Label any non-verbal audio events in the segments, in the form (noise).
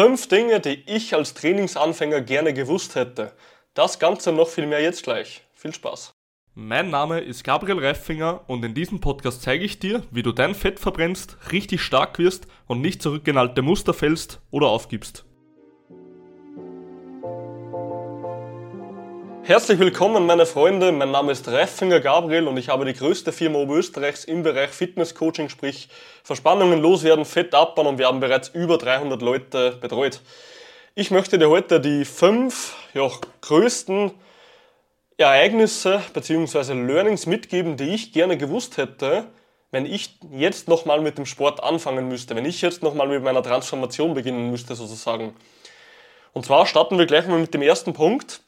Fünf Dinge, die ich als Trainingsanfänger gerne gewusst hätte. Das Ganze noch viel mehr jetzt gleich. Viel Spaß. Mein Name ist Gabriel Reifinger und in diesem Podcast zeige ich dir, wie du dein Fett verbrennst, richtig stark wirst und nicht zurück in alte Muster fällst oder aufgibst. Herzlich willkommen, meine Freunde. Mein Name ist Reifinger Gabriel und ich habe die größte Firma Oberösterreichs im Bereich Fitnesscoaching, sprich Verspannungen loswerden, Fett abbauen und wir haben bereits über 300 Leute betreut. Ich möchte dir heute die fünf ja, größten Ereignisse bzw. Learnings mitgeben, die ich gerne gewusst hätte, wenn ich jetzt nochmal mit dem Sport anfangen müsste, wenn ich jetzt nochmal mit meiner Transformation beginnen müsste sozusagen. Und zwar starten wir gleich mal mit dem ersten Punkt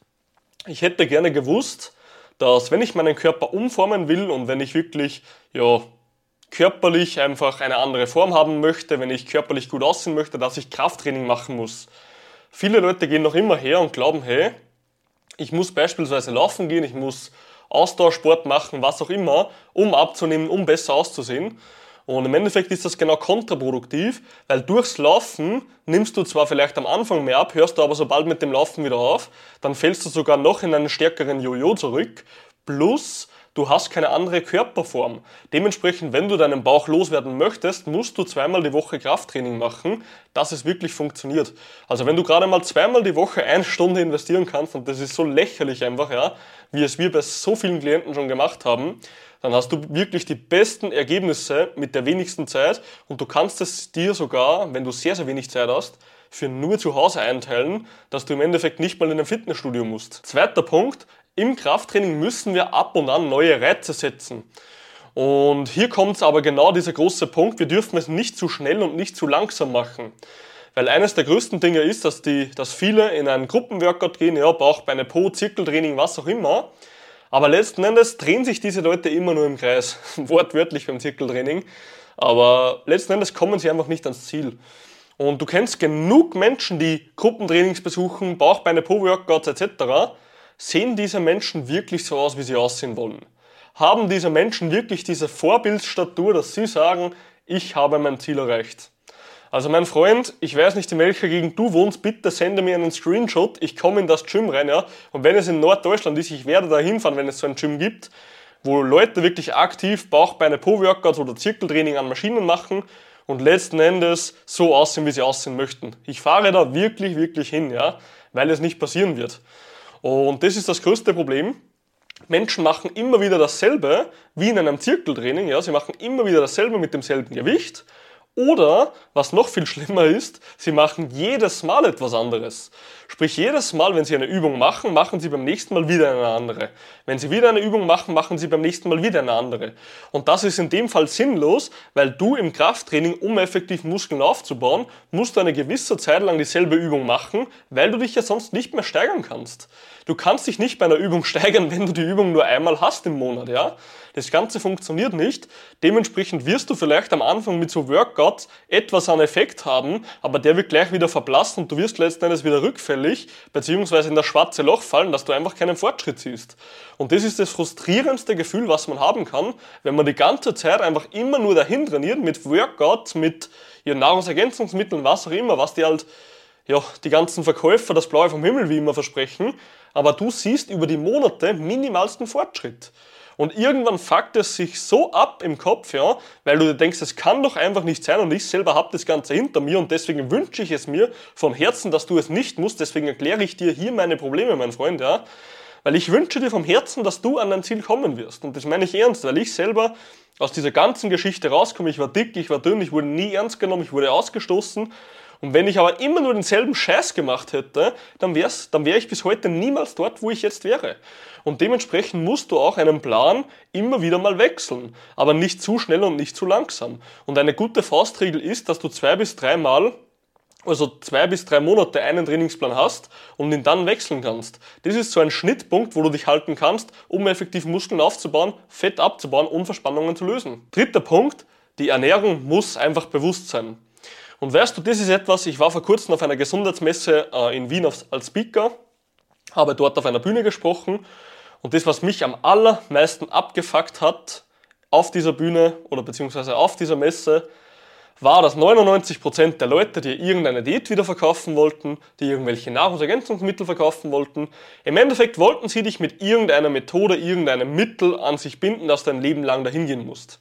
ich hätte gerne gewusst, dass wenn ich meinen Körper umformen will und wenn ich wirklich ja, körperlich einfach eine andere Form haben möchte, wenn ich körperlich gut aussehen möchte, dass ich Krafttraining machen muss. Viele Leute gehen noch immer her und glauben, hey, ich muss beispielsweise laufen gehen, ich muss Ausdauersport machen, was auch immer, um abzunehmen, um besser auszusehen. Und im Endeffekt ist das genau kontraproduktiv, weil durchs Laufen nimmst du zwar vielleicht am Anfang mehr ab, hörst du aber sobald mit dem Laufen wieder auf, dann fällst du sogar noch in einen stärkeren Jojo zurück. Plus, du hast keine andere Körperform. Dementsprechend, wenn du deinen Bauch loswerden möchtest, musst du zweimal die Woche Krafttraining machen, dass es wirklich funktioniert. Also wenn du gerade mal zweimal die Woche eine Stunde investieren kannst, und das ist so lächerlich einfach, ja, wie es wir bei so vielen Klienten schon gemacht haben, dann hast du wirklich die besten Ergebnisse mit der wenigsten Zeit und du kannst es dir sogar, wenn du sehr, sehr wenig Zeit hast, für nur zu Hause einteilen, dass du im Endeffekt nicht mal in ein Fitnessstudio musst. Zweiter Punkt, im Krafttraining müssen wir ab und an neue Reize setzen. Und hier kommt aber genau dieser große Punkt, wir dürfen es nicht zu schnell und nicht zu langsam machen. Weil eines der größten Dinge ist, dass, die, dass viele in einen Gruppenworkout gehen, ja, Bauch, Beine, Po, Zirkeltraining, was auch immer, aber letzten Endes drehen sich diese Leute immer nur im Kreis. (laughs) Wortwörtlich beim Zirkeltraining. Aber letzten Endes kommen sie einfach nicht ans Ziel. Und du kennst genug Menschen, die Gruppentrainings besuchen, Bauchbeine, Po-Workouts etc. Sehen diese Menschen wirklich so aus, wie sie aussehen wollen? Haben diese Menschen wirklich diese Vorbildstatur, dass sie sagen, ich habe mein Ziel erreicht? Also mein Freund, ich weiß nicht, in welcher Gegend du wohnst, bitte sende mir einen Screenshot, ich komme in das Gym rein, ja. Und wenn es in Norddeutschland ist, ich werde da hinfahren, wenn es so ein Gym gibt, wo Leute wirklich aktiv Bauchbeine Po-Workouts oder Zirkeltraining an Maschinen machen und letzten Endes so aussehen, wie sie aussehen möchten. Ich fahre da wirklich, wirklich hin, ja, weil es nicht passieren wird. Und das ist das größte Problem. Menschen machen immer wieder dasselbe wie in einem Zirkeltraining, ja, sie machen immer wieder dasselbe mit demselben Gewicht oder, was noch viel schlimmer ist, sie machen jedes Mal etwas anderes. Sprich, jedes Mal, wenn sie eine Übung machen, machen sie beim nächsten Mal wieder eine andere. Wenn sie wieder eine Übung machen, machen sie beim nächsten Mal wieder eine andere. Und das ist in dem Fall sinnlos, weil du im Krafttraining, um effektiv Muskeln aufzubauen, musst du eine gewisse Zeit lang dieselbe Übung machen, weil du dich ja sonst nicht mehr steigern kannst. Du kannst dich nicht bei einer Übung (laughs) steigern, wenn du die Übung nur einmal hast im Monat, ja? Das Ganze funktioniert nicht. Dementsprechend wirst du vielleicht am Anfang mit so Workouts etwas an Effekt haben, aber der wird gleich wieder verblassen und du wirst letzten Endes wieder rückfällig, beziehungsweise in das schwarze Loch fallen, dass du einfach keinen Fortschritt siehst. Und das ist das frustrierendste Gefühl, was man haben kann, wenn man die ganze Zeit einfach immer nur dahin trainiert mit Workouts, mit ja, Nahrungsergänzungsmitteln, was auch immer, was die halt ja, die ganzen Verkäufer das Blaue vom Himmel wie immer versprechen, aber du siehst über die Monate minimalsten Fortschritt. Und irgendwann fuckt es sich so ab im Kopf, ja, weil du dir denkst, es kann doch einfach nicht sein und ich selber habe das Ganze hinter mir und deswegen wünsche ich es mir von Herzen, dass du es nicht musst. Deswegen erkläre ich dir hier meine Probleme, mein Freund, ja. Weil ich wünsche dir vom Herzen, dass du an dein Ziel kommen wirst. Und das meine ich ernst, weil ich selber aus dieser ganzen Geschichte rauskomme. Ich war dick, ich war dünn, ich wurde nie ernst genommen, ich wurde ausgestoßen und wenn ich aber immer nur denselben Scheiß gemacht hätte, dann wäre dann wär ich bis heute niemals dort, wo ich jetzt wäre. Und dementsprechend musst du auch einen Plan immer wieder mal wechseln, aber nicht zu schnell und nicht zu langsam. Und eine gute Faustregel ist, dass du zwei bis dreimal also zwei bis drei Monate einen Trainingsplan hast und ihn dann wechseln kannst. Das ist so ein Schnittpunkt, wo du dich halten kannst, um effektiv Muskeln aufzubauen, Fett abzubauen und Verspannungen zu lösen. Dritter Punkt, die Ernährung muss einfach bewusst sein. Und weißt du, das ist etwas, ich war vor kurzem auf einer Gesundheitsmesse äh, in Wien als Speaker, habe dort auf einer Bühne gesprochen und das, was mich am allermeisten abgefuckt hat auf dieser Bühne oder beziehungsweise auf dieser Messe, war, dass 99% der Leute, die irgendeine Diät wieder verkaufen wollten, die irgendwelche Nahrungsergänzungsmittel verkaufen wollten, im Endeffekt wollten sie dich mit irgendeiner Methode, irgendeinem Mittel an sich binden, dass du ein Leben lang dahin gehen musst.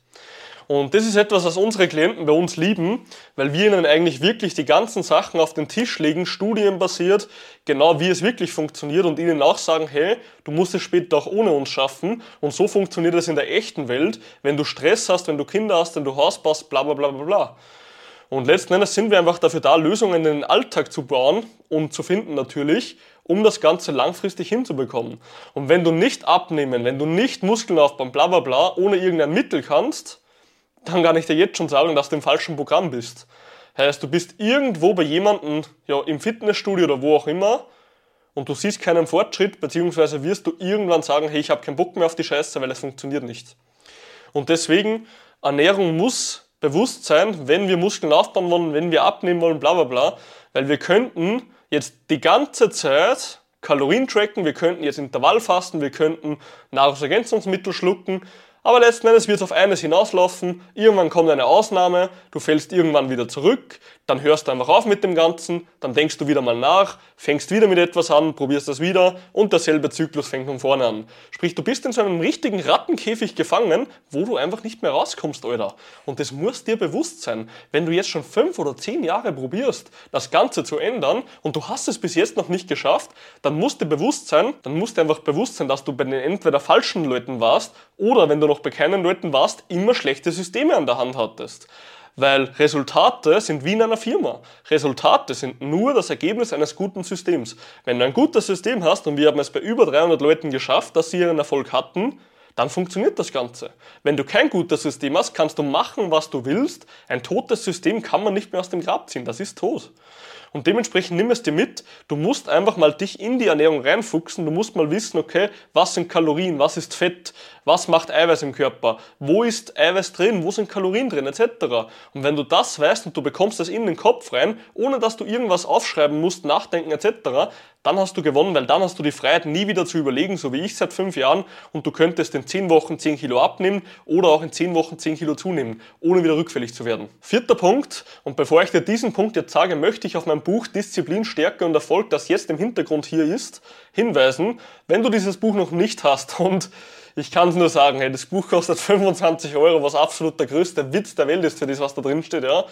Und das ist etwas, was unsere Klienten bei uns lieben, weil wir ihnen eigentlich wirklich die ganzen Sachen auf den Tisch legen, studienbasiert, genau wie es wirklich funktioniert und ihnen auch sagen, hey, du musst es später auch ohne uns schaffen. Und so funktioniert es in der echten Welt, wenn du Stress hast, wenn du Kinder hast, wenn du Haus baust, bla bla bla bla bla. Und letzten Endes sind wir einfach dafür da, Lösungen in den Alltag zu bauen und zu finden natürlich, um das Ganze langfristig hinzubekommen. Und wenn du nicht abnehmen, wenn du nicht Muskeln aufbauen, bla bla bla, ohne irgendein Mittel kannst, dann kann ich dir jetzt schon sagen, dass du im falschen Programm bist. Heißt, du bist irgendwo bei jemandem, ja, im Fitnessstudio oder wo auch immer, und du siehst keinen Fortschritt, beziehungsweise wirst du irgendwann sagen, hey, ich habe keinen Bock mehr auf die Scheiße, weil es funktioniert nicht. Und deswegen, Ernährung muss bewusst sein, wenn wir Muskeln aufbauen wollen, wenn wir abnehmen wollen, bla bla bla, weil wir könnten jetzt die ganze Zeit Kalorien tracken, wir könnten jetzt Intervallfasten, wir könnten Nahrungsergänzungsmittel schlucken, aber letzten Endes wird es auf eines hinauslaufen, irgendwann kommt eine Ausnahme, du fällst irgendwann wieder zurück, dann hörst du einfach auf mit dem Ganzen, dann denkst du wieder mal nach, fängst wieder mit etwas an, probierst das wieder und derselbe Zyklus fängt von vorne an. Sprich, du bist in so einem richtigen Rattenkäfig gefangen, wo du einfach nicht mehr rauskommst, Alter. Und das muss dir bewusst sein. Wenn du jetzt schon fünf oder zehn Jahre probierst, das Ganze zu ändern und du hast es bis jetzt noch nicht geschafft, dann musst dir bewusst sein, dann musst dir einfach bewusst sein, dass du bei den entweder falschen Leuten warst oder wenn du noch bei keinen Leuten warst, immer schlechte Systeme an der Hand hattest. Weil Resultate sind wie in einer Firma. Resultate sind nur das Ergebnis eines guten Systems. Wenn du ein gutes System hast, und wir haben es bei über 300 Leuten geschafft, dass sie ihren Erfolg hatten, dann funktioniert das Ganze. Wenn du kein gutes System hast, kannst du machen, was du willst. Ein totes System kann man nicht mehr aus dem Grab ziehen, das ist tot. Und dementsprechend nimm es dir mit. Du musst einfach mal dich in die Ernährung reinfuchsen. Du musst mal wissen, okay, was sind Kalorien, was ist Fett, was macht Eiweiß im Körper, wo ist Eiweiß drin, wo sind Kalorien drin, etc. Und wenn du das weißt und du bekommst das in den Kopf rein, ohne dass du irgendwas aufschreiben musst, nachdenken, etc., dann hast du gewonnen, weil dann hast du die Freiheit, nie wieder zu überlegen, so wie ich seit fünf Jahren, und du könntest in zehn Wochen zehn Kilo abnehmen oder auch in zehn Wochen zehn Kilo zunehmen, ohne wieder rückfällig zu werden. Vierter Punkt, und bevor ich dir diesen Punkt jetzt sage, möchte ich auf mein Buch Disziplin, Stärke und Erfolg, das jetzt im Hintergrund hier ist, hinweisen. Wenn du dieses Buch noch nicht hast (laughs) und ich kann es nur sagen, hey, das Buch kostet 25 Euro, was absolut der größte Witz der Welt ist für das, was da drin steht, ja.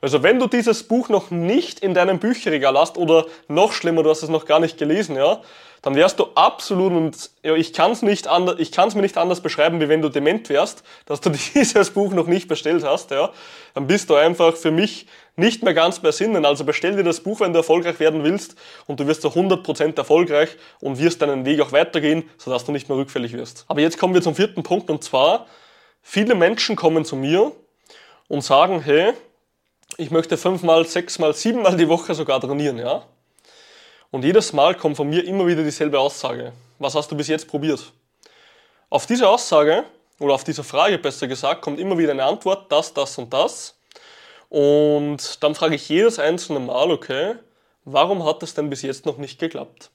Also wenn du dieses Buch noch nicht in deinem Bücherregal hast oder noch schlimmer, du hast es noch gar nicht gelesen, ja, dann wärst du absolut und ja, ich kann es nicht anders, ich kann es mir nicht anders beschreiben, wie wenn du dement wärst, dass du (laughs) dieses Buch noch nicht bestellt hast, ja. Dann bist du einfach für mich nicht mehr ganz bei Sinnen. Also bestell dir das Buch, wenn du erfolgreich werden willst und du wirst zu 100% erfolgreich und wirst deinen Weg auch weitergehen, sodass du nicht mehr rückfällig wirst. Aber jetzt kommen wir zum vierten Punkt und zwar, viele Menschen kommen zu mir und sagen, hey, ich möchte fünfmal, sechsmal, siebenmal die Woche sogar trainieren, ja. Und jedes Mal kommt von mir immer wieder dieselbe Aussage. Was hast du bis jetzt probiert? Auf diese Aussage oder auf diese Frage besser gesagt kommt immer wieder eine Antwort, das, das und das. Und dann frage ich jedes einzelne Mal, okay, warum hat es denn bis jetzt noch nicht geklappt?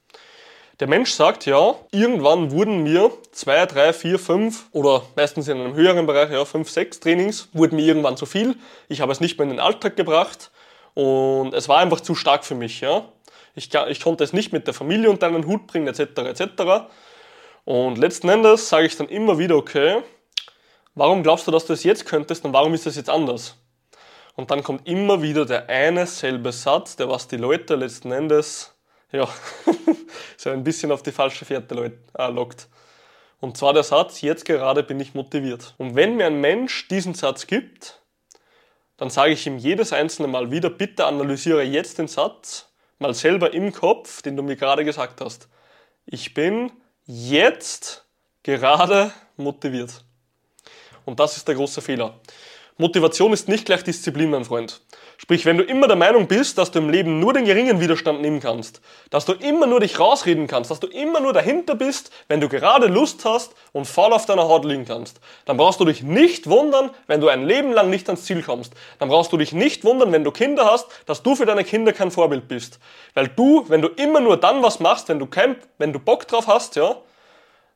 Der Mensch sagt ja, irgendwann wurden mir zwei, drei, vier, fünf oder meistens in einem höheren Bereich, ja, fünf, sechs Trainings, wurden mir irgendwann zu viel. Ich habe es nicht mehr in den Alltag gebracht und es war einfach zu stark für mich. Ja. Ich, ich konnte es nicht mit der Familie unter einen Hut bringen, etc. etc. Und letzten Endes sage ich dann immer wieder, okay, warum glaubst du, dass du es jetzt könntest und warum ist es jetzt anders? Und dann kommt immer wieder der eine selbe Satz, der was die Leute letzten Endes ja, (laughs) so ein bisschen auf die falsche Fährte äh, lockt. Und zwar der Satz, jetzt gerade bin ich motiviert. Und wenn mir ein Mensch diesen Satz gibt, dann sage ich ihm jedes einzelne Mal wieder, bitte analysiere jetzt den Satz mal selber im Kopf, den du mir gerade gesagt hast. Ich bin jetzt gerade motiviert. Und das ist der große Fehler. Motivation ist nicht gleich Disziplin, mein Freund. Sprich, wenn du immer der Meinung bist, dass du im Leben nur den geringen Widerstand nehmen kannst, dass du immer nur dich rausreden kannst, dass du immer nur dahinter bist, wenn du gerade Lust hast und faul auf deiner Haut liegen kannst, dann brauchst du dich nicht wundern, wenn du ein Leben lang nicht ans Ziel kommst. Dann brauchst du dich nicht wundern, wenn du Kinder hast, dass du für deine Kinder kein Vorbild bist. Weil du, wenn du immer nur dann was machst, wenn du kein, wenn du Bock drauf hast, ja,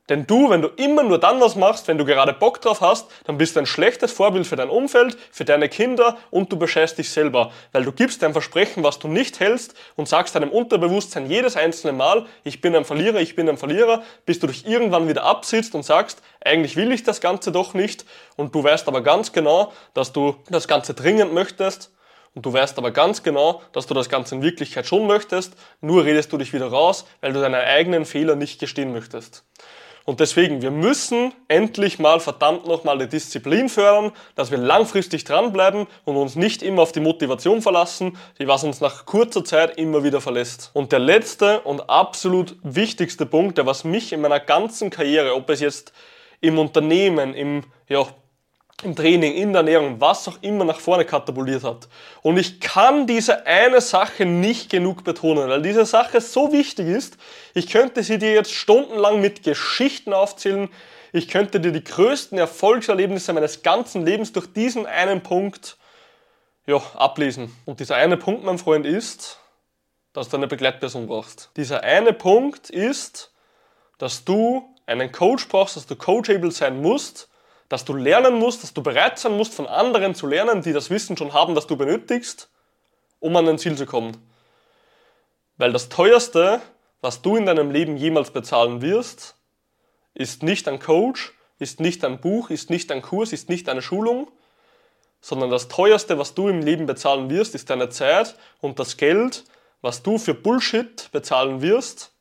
Denn du, wenn du immer nur dann was machst, wenn du gerade Bock drauf hast, dann bist du ein schlechtes Vorbild für dein Umfeld, für deine Kinder und du bescheißt dich selber. Weil du gibst dein Versprechen, was du nicht hältst und sagst deinem Unterbewusstsein jedes einzelne Mal, ich bin ein Verlierer, ich bin ein Verlierer, bis du dich irgendwann wieder absitzt und sagst, eigentlich will ich das Ganze doch nicht und du weißt aber ganz genau, dass du das Ganze dringend möchtest und du weißt aber ganz genau, dass du das Ganze in Wirklichkeit schon möchtest, nur redest du dich wieder raus, weil du deine eigenen Fehler nicht gestehen möchtest. Und deswegen, wir müssen endlich mal verdammt nochmal die Disziplin fördern, dass wir langfristig dranbleiben und uns nicht immer auf die Motivation verlassen, die was uns nach kurzer Zeit immer wieder verlässt. Und der letzte und absolut wichtigste Punkt, der was mich in meiner ganzen Karriere, ob es jetzt im Unternehmen, im ja, im Training, in der Ernährung, was auch immer nach vorne katapultiert hat. Und ich kann diese eine Sache nicht genug betonen, weil diese Sache so wichtig ist. Ich könnte sie dir jetzt stundenlang mit Geschichten aufzählen. Ich könnte dir die größten Erfolgserlebnisse meines ganzen Lebens durch diesen einen Punkt ja, ablesen. Und dieser eine Punkt, mein Freund, ist, dass du eine Begleitperson brauchst. Dieser eine Punkt ist, dass du einen Coach brauchst, dass du coachable sein musst, dass du lernen musst, dass du bereit sein musst, von anderen zu lernen, die das Wissen schon haben, das du benötigst, um an dein Ziel zu kommen. Weil das teuerste, was du in deinem Leben jemals bezahlen wirst, ist nicht ein Coach, ist nicht ein Buch, ist nicht ein Kurs, ist nicht eine Schulung, sondern das teuerste, was du im Leben bezahlen wirst, ist deine Zeit und das Geld, was du für Bullshit bezahlen wirst,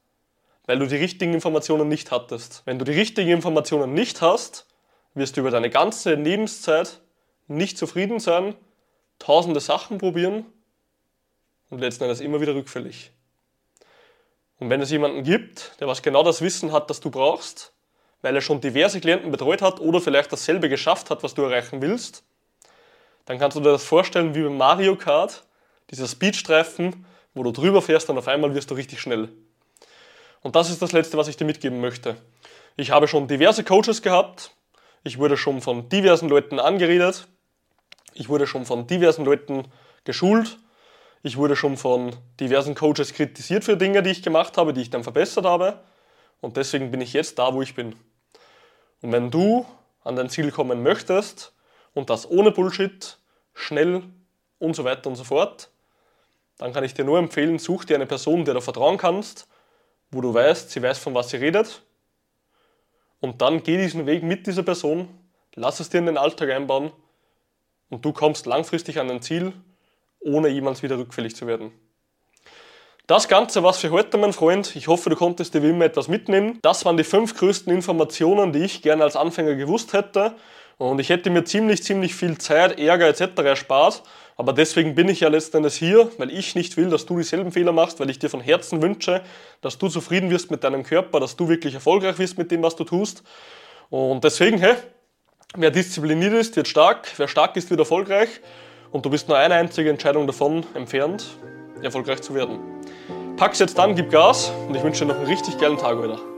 weil du die richtigen Informationen nicht hattest. Wenn du die richtigen Informationen nicht hast, wirst du über deine ganze Lebenszeit nicht zufrieden sein, tausende Sachen probieren und letzten Endes immer wieder rückfällig. Und wenn es jemanden gibt, der was genau das Wissen hat, das du brauchst, weil er schon diverse Klienten betreut hat oder vielleicht dasselbe geschafft hat, was du erreichen willst, dann kannst du dir das vorstellen wie beim Mario Kart, dieser Speedstreifen, wo du drüber fährst und auf einmal wirst du richtig schnell. Und das ist das Letzte, was ich dir mitgeben möchte. Ich habe schon diverse Coaches gehabt, ich wurde schon von diversen Leuten angeredet. Ich wurde schon von diversen Leuten geschult. Ich wurde schon von diversen Coaches kritisiert für Dinge, die ich gemacht habe, die ich dann verbessert habe. Und deswegen bin ich jetzt da, wo ich bin. Und wenn du an dein Ziel kommen möchtest und das ohne Bullshit, schnell und so weiter und so fort, dann kann ich dir nur empfehlen, such dir eine Person, der du vertrauen kannst, wo du weißt, sie weiß, von was sie redet und dann geh diesen Weg mit dieser Person, lass es dir in den Alltag einbauen und du kommst langfristig an dein Ziel, ohne jemals wieder rückfällig zu werden. Das Ganze war's für heute, mein Freund. Ich hoffe, du konntest dir wie immer etwas mitnehmen. Das waren die fünf größten Informationen, die ich gerne als Anfänger gewusst hätte. Und ich hätte mir ziemlich, ziemlich viel Zeit, Ärger etc. erspart. Aber deswegen bin ich ja letzten Endes hier, weil ich nicht will, dass du dieselben Fehler machst, weil ich dir von Herzen wünsche, dass du zufrieden wirst mit deinem Körper, dass du wirklich erfolgreich wirst mit dem, was du tust. Und deswegen, hey, wer diszipliniert ist, wird stark, wer stark ist, wird erfolgreich. Und du bist nur eine einzige Entscheidung davon entfernt, erfolgreich zu werden. Pack's jetzt an, gib Gas und ich wünsche dir noch einen richtig geilen Tag wieder.